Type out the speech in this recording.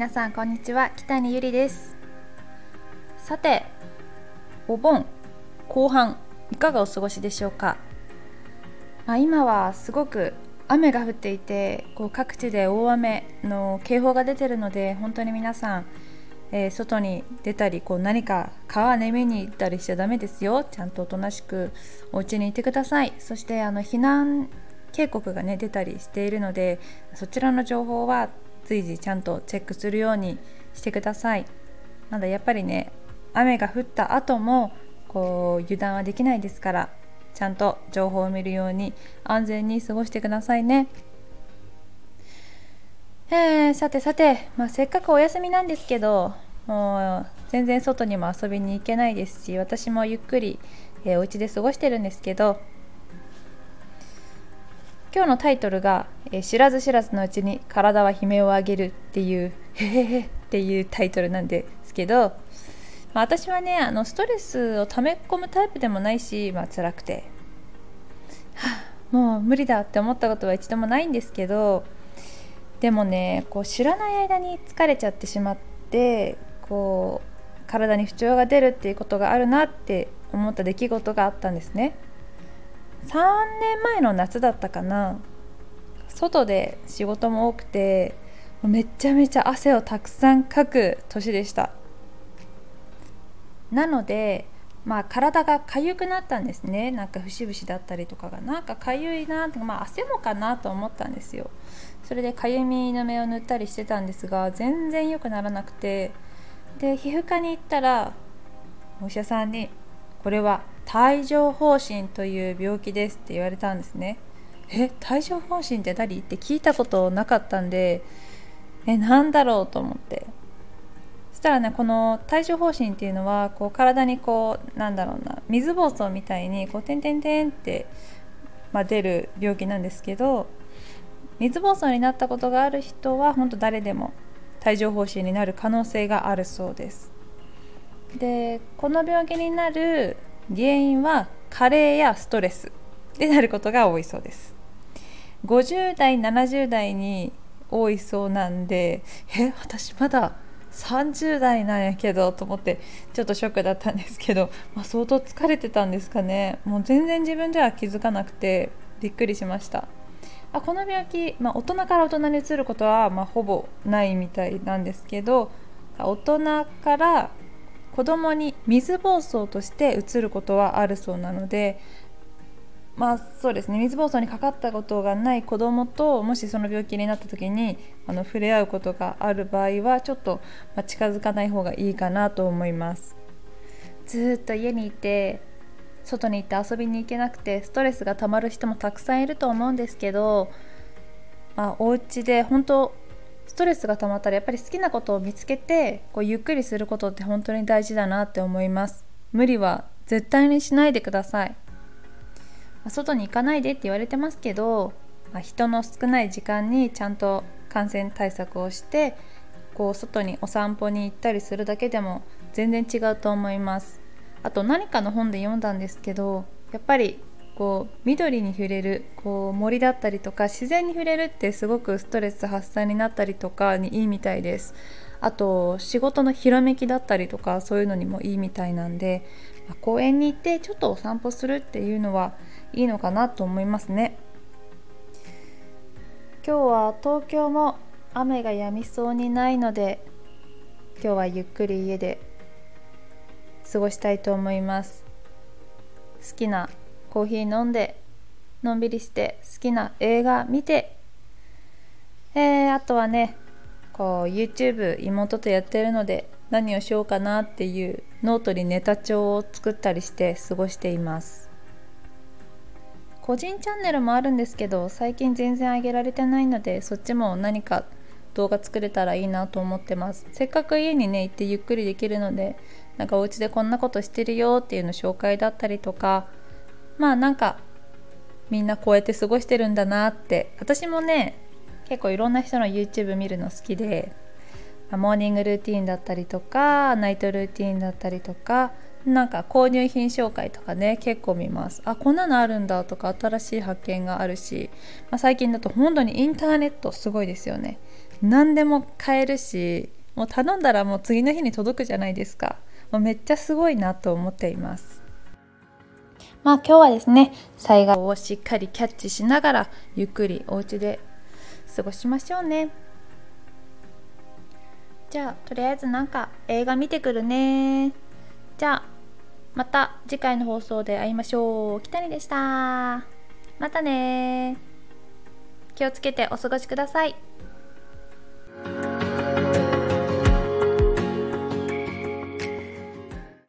皆さんこんにちは。北谷ゆりです。さてお盆後半いかがお過ごしでしょうか、まあ、今はすごく雨が降っていてこう各地で大雨の警報が出てるので本当に皆さん、えー、外に出たりこう何か川ね見に行ったりしちゃダメですよ。ちゃんとおとなしくお家にいてください。そしてあの避難警告がね出たりしているのでそちらの情報は随時ちゃんとチェックするようにしてください。まだやっぱりね雨が降った後もこう油断はできないですからちゃんと情報を見るように安全に過ごしてくださいね。え、さてさて、まあ、せっかくお休みなんですけどもう全然外にも遊びに行けないですし私もゆっくり、えー、お家で過ごしてるんですけど今日のタイトルが、え、知らず知らずのうちに体は悲鳴を上げるっていうへへへっていうタイトルなんですけど、まあ、私はねあのストレスを溜め込むタイプでもないし、まあ辛くて、はあ、もう無理だって思ったことは一度もないんですけどでもねこう知らない間に疲れちゃってしまってこう体に不調が出るっていうことがあるなって思った出来事があったんですね。3年前の夏だったかな。外で仕事も多くてめちゃめちゃ汗をたくさんかく年でした。なのでまあ体が痒くなったんですね。なんか節々だったりとかが。なんか痒いなってまあ汗もかなと思ったんですよ。それでかゆみの目を塗ったりしてたんですが全然良くならなくて。で皮膚科に行ったらお医者さんにこれは帯状疱疹という病気ですって言われたんですねえ帯状疱疹って何って聞いたことなかったんでえなんだろう？と思って。そしたらねこの帯状疱疹っていうのはこう体にこうなんだろうな水疱瘡みたいにこうてんてんてんって、まあ、出る病気なんですけど水疱瘡になったことがある人は本当誰でも帯状疱疹になる可能性があるそうです。でこの病気になる原因は加齢やストレスでなることが多いそうです。50代70代に多いそうなんでえ私まだ30代なんやけどと思ってちょっとショックだったんですけど、まあ、相当疲れてたんですかね。もう全然自分では気づかなくてびっくりしました。あこの病気、まあ、大人から大人にうつることは、ま、ほぼないみたいなんですけど大人から子供に水疱瘡としてうつることはあるそうなのでまあそうですね。水疱瘡にかかったことがない子供ともしその病気になった時にあの触れ合うことがある場合はちょっと、ま近づかない方がいいかなと思います。ずっと家にいて外に行って遊びに行けなくてストレスがたまる人もたくさんいると思うんですけど、まあ、お家で本当ストレスが溜まったらやっぱり好きなことを見つけてこうゆっくりすることって本当に大事だなって思います。無理は絶対にしないでください。外に行かないでって言われてますけど、まあ、人の少ない時間にちゃんと感染対策をしてこう外にお散歩に行ったりするだけでも全然違うと思います。あと何かの本で読んだんですけどやっぱりこう緑に触れるこう森だったりとか自然に触れるってすごくストレス発散になったりとかにいいみたいです。あと仕事のひらめきだったりとかそういうのにもいいみたいなんで、まあ、公園に行ってちょっとお散歩するっていうのはいいのかなと思いますね。今日は東京も雨が止みそうにないので今日はゆっくり家で過ごしたいと思います。好きなコーヒー飲んでのんびりして好きな映画見て、えー、あとはねこう YouTube 妹とやってるので何をしようかなっていうノートにネタ帳を作ったりして過ごしています。個人チャンネルもあるんですけど最近全然上げられてないのでそっちも何か動画作れたらいいなと思ってます。せっかく家にね行ってゆっくりできるのでなんかお家でこんなことしてるよっていうの紹介だったりとかまあなんかみんなこうやって過ごしてるんだなって。私もね結構いろんな人の YouTube 見るの好きでモーニングルーティンだったりとかナイトルーティンだったりとかなんか購入品紹介とかね結構見ます。あこんなのあるんだとか新しい発見があるし、まあ、最近だと本当にインターネットすごいですよね。何でも買えるしもう頼んだらもう次の日に届くじゃないですか。もうめっちゃすごいなと思っています。まあ今日はですね災害をしっかりキャッチしながらゆっくりお家で過ごしましょうねじゃあとりあえずなんか映画見てくるねじゃあまた次回の放送で会いましょう。きたりでした。またね気をつけてお過ごしください。